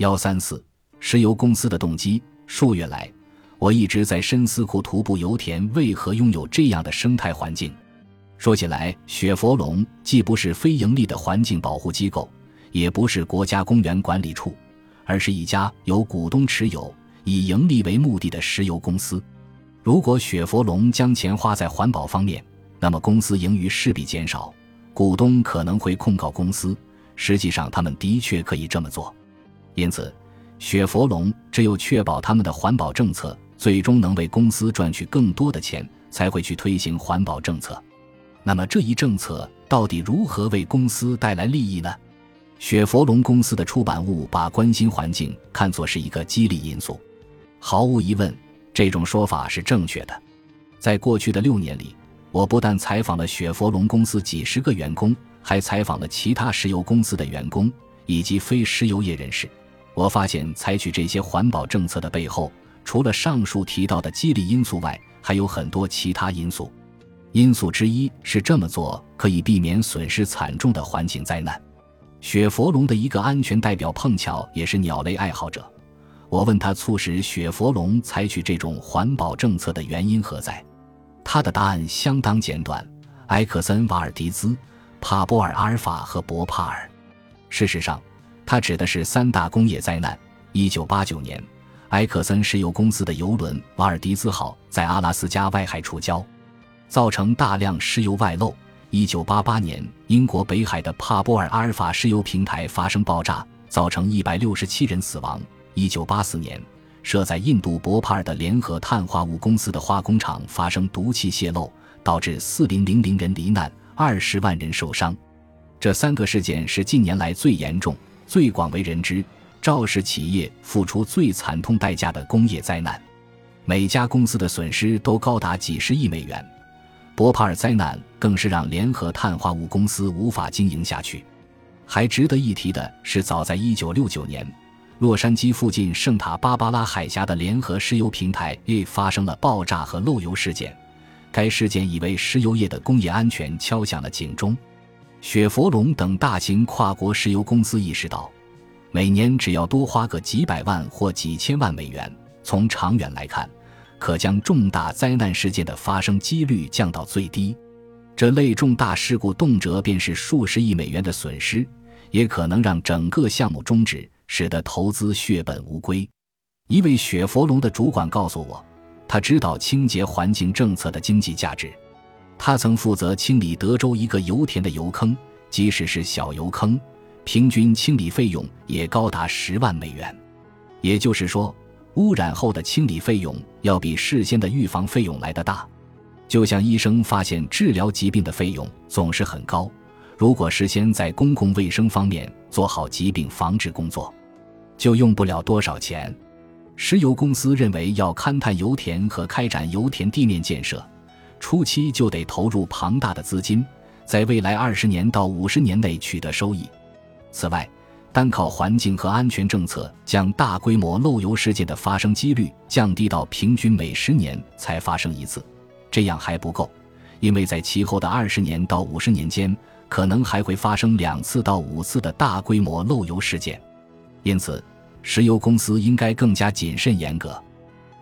幺三四，石油公司的动机。数月来，我一直在深思库图布油田为何拥有这样的生态环境。说起来，雪佛龙既不是非盈利的环境保护机构，也不是国家公园管理处，而是一家由股东持有、以盈利为目的的石油公司。如果雪佛龙将钱花在环保方面，那么公司盈余势必减少，股东可能会控告公司。实际上，他们的确可以这么做。因此，雪佛龙只有确保他们的环保政策最终能为公司赚取更多的钱，才会去推行环保政策。那么这一政策到底如何为公司带来利益呢？雪佛龙公司的出版物把关心环境看作是一个激励因素。毫无疑问，这种说法是正确的。在过去的六年里，我不但采访了雪佛龙公司几十个员工，还采访了其他石油公司的员工以及非石油业人士。我发现，采取这些环保政策的背后，除了上述提到的激励因素外，还有很多其他因素。因素之一是这么做可以避免损失惨重的环境灾难。雪佛龙的一个安全代表碰巧也是鸟类爱好者，我问他促使雪佛龙采取这种环保政策的原因何在，他的答案相当简短：埃克森、瓦尔迪兹、帕波尔、阿尔法和博帕尔。事实上，它指的是三大工业灾难。一九八九年，埃克森石油公司的油轮瓦尔迪兹号在阿拉斯加外海触礁。造成大量石油外漏。一九八八年，英国北海的帕波尔阿尔法石油平台发生爆炸，造成一百六十七人死亡。一九八四年，设在印度博帕尔的联合碳化物公司的化工厂发生毒气泄漏，导致四零零零人罹难，二十万人受伤。这三个事件是近年来最严重、最广为人知、肇事企业付出最惨痛代价的工业灾难。每家公司的损失都高达几十亿美元。博帕尔灾难更是让联合碳化物公司无法经营下去。还值得一提的是，早在1969年，洛杉矶附近圣塔芭芭拉海峡的联合石油平台也发生了爆炸和漏油事件。该事件已为石油业的工业安全敲响了警钟。雪佛龙等大型跨国石油公司意识到，每年只要多花个几百万或几千万美元，从长远来看。可将重大灾难事件的发生几率降到最低，这类重大事故动辄便是数十亿美元的损失，也可能让整个项目终止，使得投资血本无归。一位雪佛龙的主管告诉我，他知道清洁环境政策的经济价值。他曾负责清理德州一个油田的油坑，即使是小油坑，平均清理费用也高达十万美元。也就是说。污染后的清理费用要比事先的预防费用来得大，就像医生发现治疗疾病的费用总是很高，如果事先在公共卫生方面做好疾病防治工作，就用不了多少钱。石油公司认为要勘探油田和开展油田地面建设，初期就得投入庞大的资金，在未来二十年到五十年内取得收益。此外，单靠环境和安全政策将大规模漏油事件的发生几率降低到平均每十年才发生一次，这样还不够，因为在其后的二十年到五十年间，可能还会发生两次到五次的大规模漏油事件。因此，石油公司应该更加谨慎严格。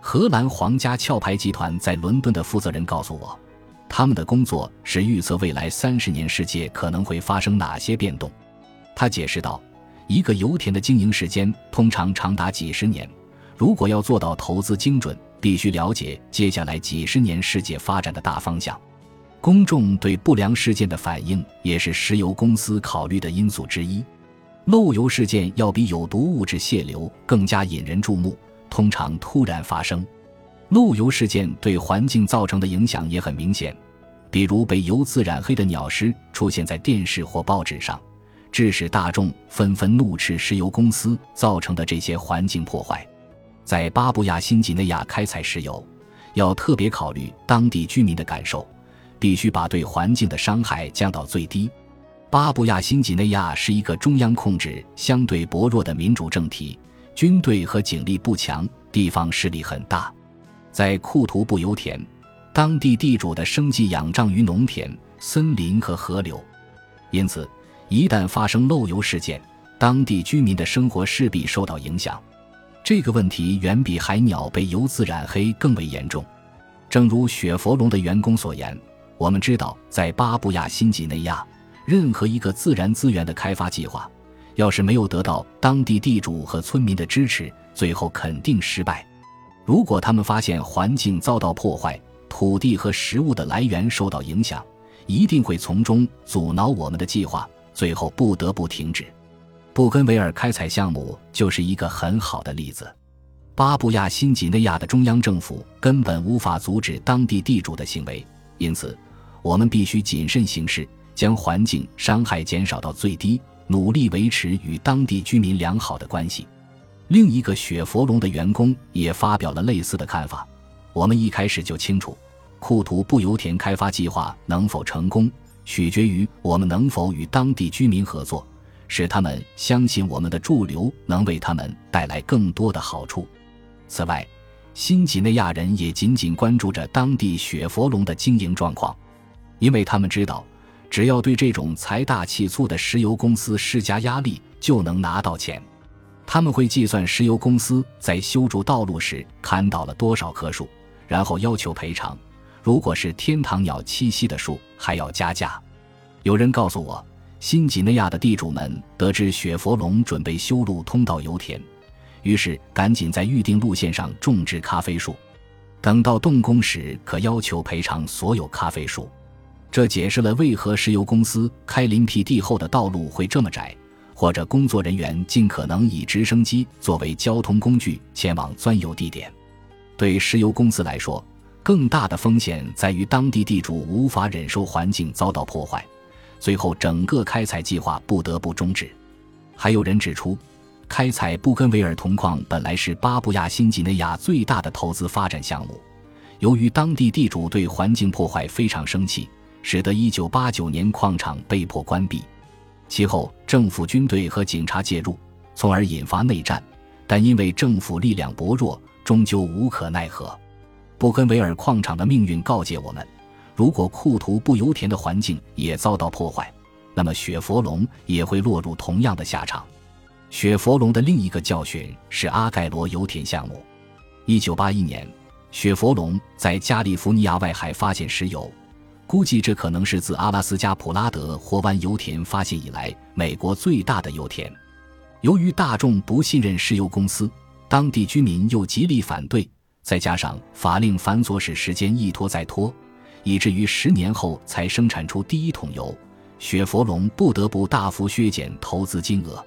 荷兰皇家壳牌集团在伦敦的负责人告诉我，他们的工作是预测未来三十年世界可能会发生哪些变动。他解释道。一个油田的经营时间通常长达几十年，如果要做到投资精准，必须了解接下来几十年世界发展的大方向。公众对不良事件的反应也是石油公司考虑的因素之一。漏油事件要比有毒物质泄流更加引人注目，通常突然发生。漏油事件对环境造成的影响也很明显，比如被油渍染黑的鸟尸出现在电视或报纸上。致使大众纷纷怒斥石油公司造成的这些环境破坏。在巴布亚新几内亚开采石油，要特别考虑当地居民的感受，必须把对环境的伤害降到最低。巴布亚新几内亚是一个中央控制相对薄弱的民主政体，军队和警力不强，地方势力很大。在库图布油田，当地地主的生计仰仗于农田、森林和河流，因此。一旦发生漏油事件，当地居民的生活势必受到影响。这个问题远比海鸟被油渍染黑更为严重。正如雪佛龙的员工所言，我们知道，在巴布亚新几内亚，任何一个自然资源的开发计划，要是没有得到当地地主和村民的支持，最后肯定失败。如果他们发现环境遭到破坏，土地和食物的来源受到影响，一定会从中阻挠我们的计划，最后不得不停止。布根维尔开采项目就是一个很好的例子。巴布亚新几内亚的中央政府根本无法阻止当地地主的行为，因此我们必须谨慎行事，将环境伤害减少到最低，努力维持与当地居民良好的关系。另一个雪佛龙的员工也发表了类似的看法。我们一开始就清楚，库图布油田开发计划能否成功，取决于我们能否与当地居民合作，使他们相信我们的驻留能为他们带来更多的好处。此外，新几内亚人也紧紧关注着当地雪佛龙的经营状况，因为他们知道，只要对这种财大气粗的石油公司施加压力，就能拿到钱。他们会计算石油公司在修筑道路时砍倒了多少棵树，然后要求赔偿。如果是天堂鸟栖息的树，还要加价。有人告诉我，新几内亚的地主们得知雪佛龙准备修路通到油田。于是，赶紧在预定路线上种植咖啡树，等到动工时可要求赔偿所有咖啡树。这解释了为何石油公司开林辟地后的道路会这么窄，或者工作人员尽可能以直升机作为交通工具前往钻油地点。对石油公司来说，更大的风险在于当地地主无法忍受环境遭到破坏，最后整个开采计划不得不终止。还有人指出。开采布根维尔铜矿本来是巴布亚新几内亚最大的投资发展项目，由于当地地主对环境破坏非常生气，使得1989年矿场被迫关闭。其后，政府军队和警察介入，从而引发内战，但因为政府力量薄弱，终究无可奈何。布根维尔矿场的命运告诫我们：如果库图布油田的环境也遭到破坏，那么雪佛龙也会落入同样的下场。雪佛龙的另一个教训是阿盖罗油田项目。一九八一年，雪佛龙在加利福尼亚外海发现石油，估计这可能是自阿拉斯加普拉德霍湾油田发现以来美国最大的油田。由于大众不信任石油公司，当地居民又极力反对，再加上法令繁琐使时间一拖再拖，以至于十年后才生产出第一桶油，雪佛龙不得不大幅削减投资金额。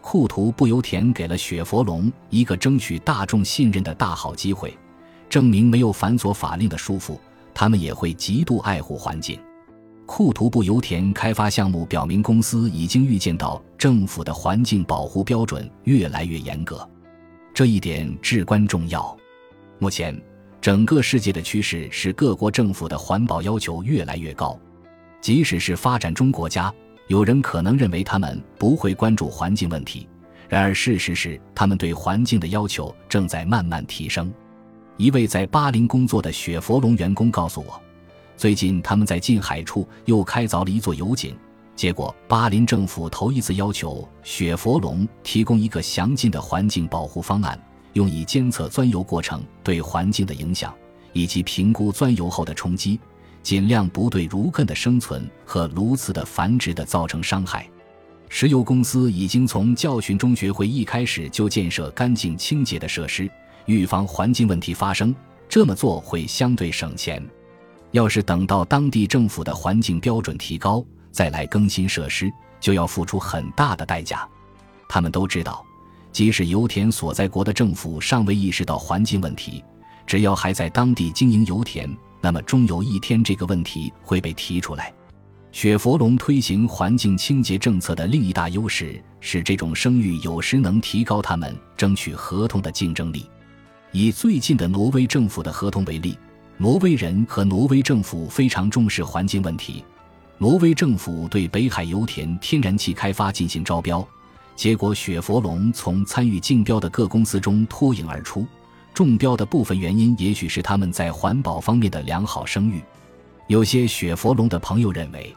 库图布油田给了雪佛龙一个争取大众信任的大好机会，证明没有繁琐法令的束缚，他们也会极度爱护环境。库图布油田开发项目表明，公司已经预见到政府的环境保护标准越来越严格，这一点至关重要。目前，整个世界的趋势是各国政府的环保要求越来越高，即使是发展中国家。有人可能认为他们不会关注环境问题，然而事实是，他们对环境的要求正在慢慢提升。一位在巴林工作的雪佛龙员工告诉我，最近他们在近海处又开凿了一座油井，结果巴林政府头一次要求雪佛龙提供一个详尽的环境保护方案，用以监测钻油过程对环境的影响，以及评估钻油后的冲击。尽量不对如艮的生存和鸬鹚的繁殖的造成伤害。石油公司已经从教训中学会，一开始就建设干净清洁的设施，预防环境问题发生。这么做会相对省钱。要是等到当地政府的环境标准提高，再来更新设施，就要付出很大的代价。他们都知道，即使油田所在国的政府尚未意识到环境问题，只要还在当地经营油田。那么终有一天，这个问题会被提出来。雪佛龙推行环境清洁政策的另一大优势是，这种声誉有时能提高他们争取合同的竞争力。以最近的挪威政府的合同为例，挪威人和挪威政府非常重视环境问题。挪威政府对北海油田天然气开发进行招标，结果雪佛龙从参与竞标的各公司中脱颖而出。中标的部分原因，也许是他们在环保方面的良好声誉。有些雪佛龙的朋友认为，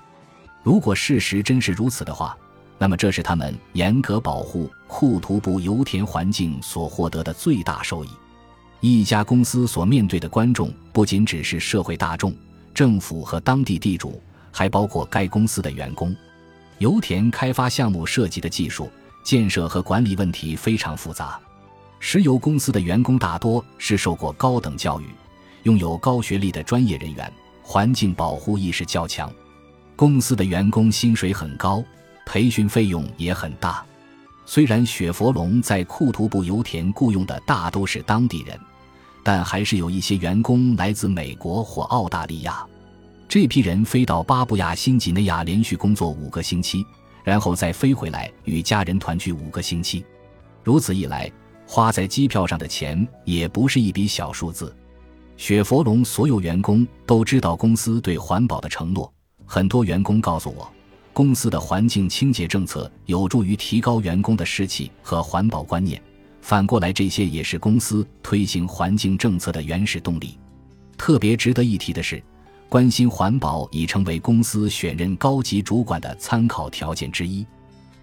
如果事实真是如此的话，那么这是他们严格保护库图布油田环境所获得的最大收益。一家公司所面对的观众不仅只是社会大众、政府和当地地主，还包括该公司的员工。油田开发项目涉及的技术、建设和管理问题非常复杂。石油公司的员工大多是受过高等教育、拥有高学历的专业人员，环境保护意识较强。公司的员工薪水很高，培训费用也很大。虽然雪佛龙在库图布油田雇佣的大都是当地人，但还是有一些员工来自美国或澳大利亚。这批人飞到巴布亚新几内亚连续工作五个星期，然后再飞回来与家人团聚五个星期。如此一来，花在机票上的钱也不是一笔小数字。雪佛龙所有员工都知道公司对环保的承诺，很多员工告诉我。公司的环境清洁政策有助于提高员工的士气和环保观念，反过来，这些也是公司推行环境政策的原始动力。特别值得一提的是，关心环保已成为公司选任高级主管的参考条件之一。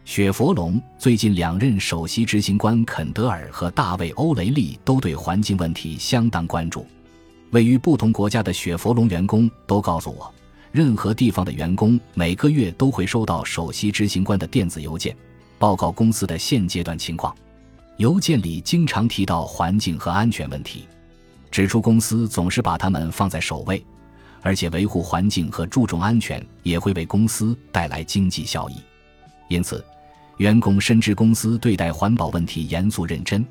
雪佛龙最近两任首席执行官肯德尔和大卫·欧雷利都对环境问题相当关注。位于不同国家的雪佛龙员工都告诉我。任何地方的员工每个月都会收到首席执行官的电子邮件，报告公司的现阶段情况。邮件里经常提到环境和安全问题，指出公司总是把他们放在首位，而且维护环境和注重安全也会为公司带来经济效益。因此，员工深知公司对待环保问题严肃认真，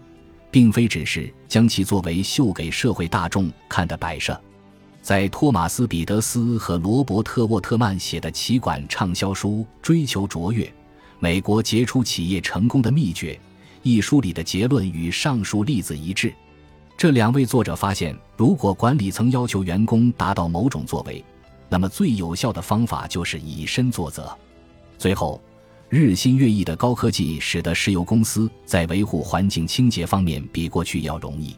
并非只是将其作为秀给社会大众看的摆设。在托马斯·彼得斯和罗伯特·沃特曼写的企管畅销书《追求卓越：美国杰出企业成功的秘诀》一书里的结论与上述例子一致。这两位作者发现，如果管理层要求员工达到某种作为，那么最有效的方法就是以身作则。最后，日新月异的高科技使得石油公司在维护环境清洁方面比过去要容易。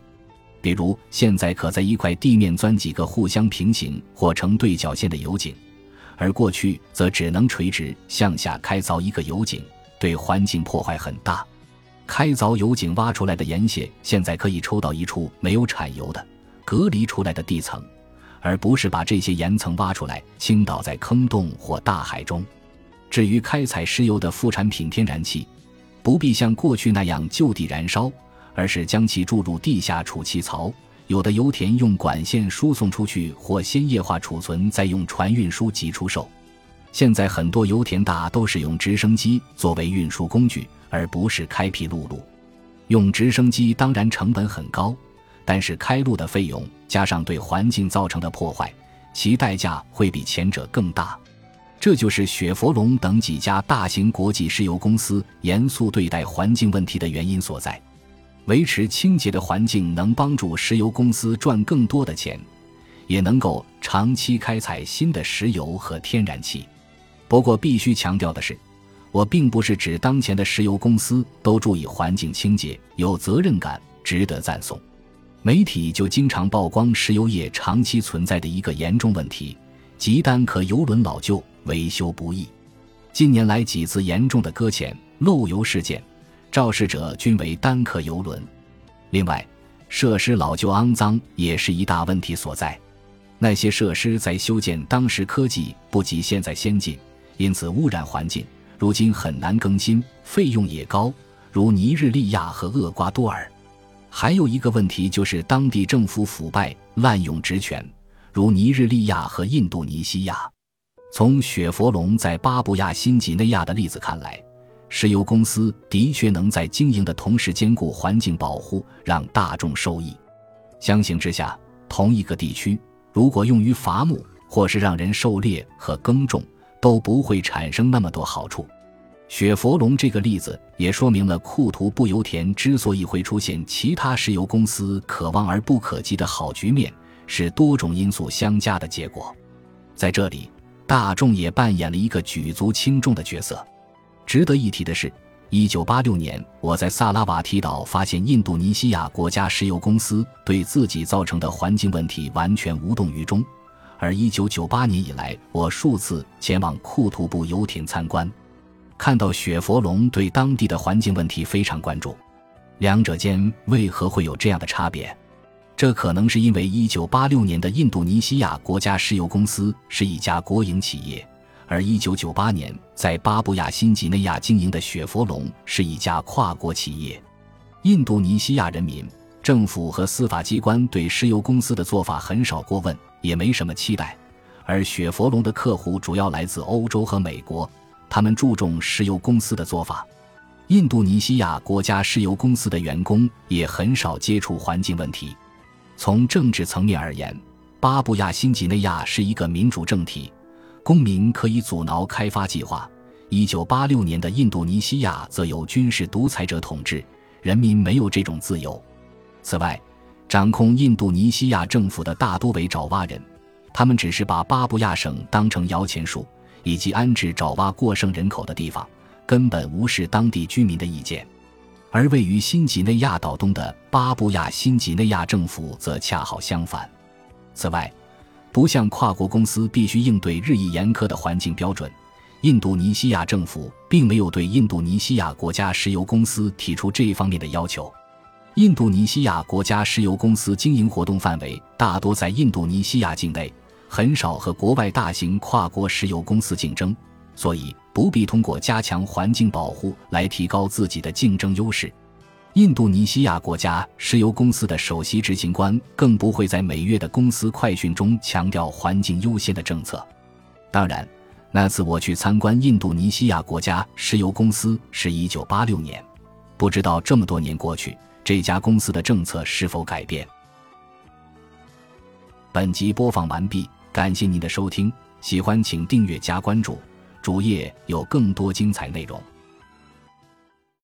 比如，现在可在一块地面钻几个互相平行或成对角线的油井，而过去则只能垂直向下开凿一个油井，对环境破坏很大。开凿油井挖出来的盐屑，现在可以抽到一处没有产油的、隔离出来的地层，而不是把这些岩层挖出来倾倒在坑洞或大海中。至于开采石油的副产品天然气，不必像过去那样就地燃烧。而是将其注入地下储气槽，有的油田用管线输送出去，或先液化储存，再用船运输及出售。现在很多油田大都使用直升机作为运输工具，而不是开辟陆路。用直升机当然成本很高，但是开路的费用加上对环境造成的破坏，其代价会比前者更大。这就是雪佛龙等几家大型国际石油公司严肃对待环境问题的原因所在。维持清洁的环境能帮助石油公司赚更多的钱，也能够长期开采新的石油和天然气。不过，必须强调的是，我并不是指当前的石油公司都注意环境清洁、有责任感、值得赞颂。媒体就经常曝光石油业长期存在的一个严重问题，即单壳油轮老旧、维修不易。近年来几次严重的搁浅、漏油事件。肇事者均为单客游轮，另外，设施老旧肮脏也是一大问题所在。那些设施在修建当时科技不及现在先进，因此污染环境，如今很难更新，费用也高，如尼日利亚和厄瓜多尔。还有一个问题就是当地政府腐败滥用职权，如尼日利亚和印度尼西亚。从雪佛龙在巴布亚新几内亚的例子看来。石油公司的确能在经营的同时兼顾环境保护，让大众受益。相形之下，同一个地区如果用于伐木或是让人狩猎和耕种，都不会产生那么多好处。雪佛龙这个例子也说明了库图布油田之所以会出现其他石油公司可望而不可及的好局面，是多种因素相加的结果。在这里，大众也扮演了一个举足轻重的角色。值得一提的是，一九八六年，我在萨拉瓦提岛发现印度尼西亚国家石油公司对自己造成的环境问题完全无动于衷；而一九九八年以来，我数次前往库图布油田参观。看到雪佛龙对当地的环境问题非常关注。两者间为何会有这样的差别？这可能是因为1986年的印度尼西亚国家石油公司是一家国营企业，而1998年在巴布亚新几内亚经营的雪佛龙是一家跨国企业。印度尼西亚人民、政府和司法机关对石油公司的做法很少过问，也没什么期待。而雪佛龙的客户主要来自欧洲和美国，他们注重石油公司的做法。印度尼西亚国家石油公司的员工也很少接触环境问题。从政治层面而言，巴布亚新几内亚是一个民主政体，公民可以阻挠开发计划。一九八六年的印度尼西亚则由军事独裁者统治，人民没有这种自由。此外，掌控印度尼西亚政府的大多为爪哇人，他们只是把巴布亚省当成摇钱树，以及安置爪哇过剩人口的地方，根本无视当地居民的意见。而位于新几内亚岛东的巴布亚新几内亚政府则恰好相反。此外，不像跨国公司必须应对日益严苛的环境标准，印度尼西亚政府并没有对印度尼西亚国家石油公司提出这一方面的要求。印度尼西亚国家石油公司经营活动范围大多在印度尼西亚境内，很少和国外大型跨国石油公司竞争。所以不必通过加强环境保护来提高自己的竞争优势。印度尼西亚国家石油公司的首席执行官更不会在每月的公司快讯中强调环境优先的政策。当然，那次我去参观印度尼西亚国家石油公司是一九八六年，不知道这么多年过去，这家公司的政策是否改变。本集播放完毕，感谢您的收听，喜欢请订阅加关注。主页有更多精彩内容。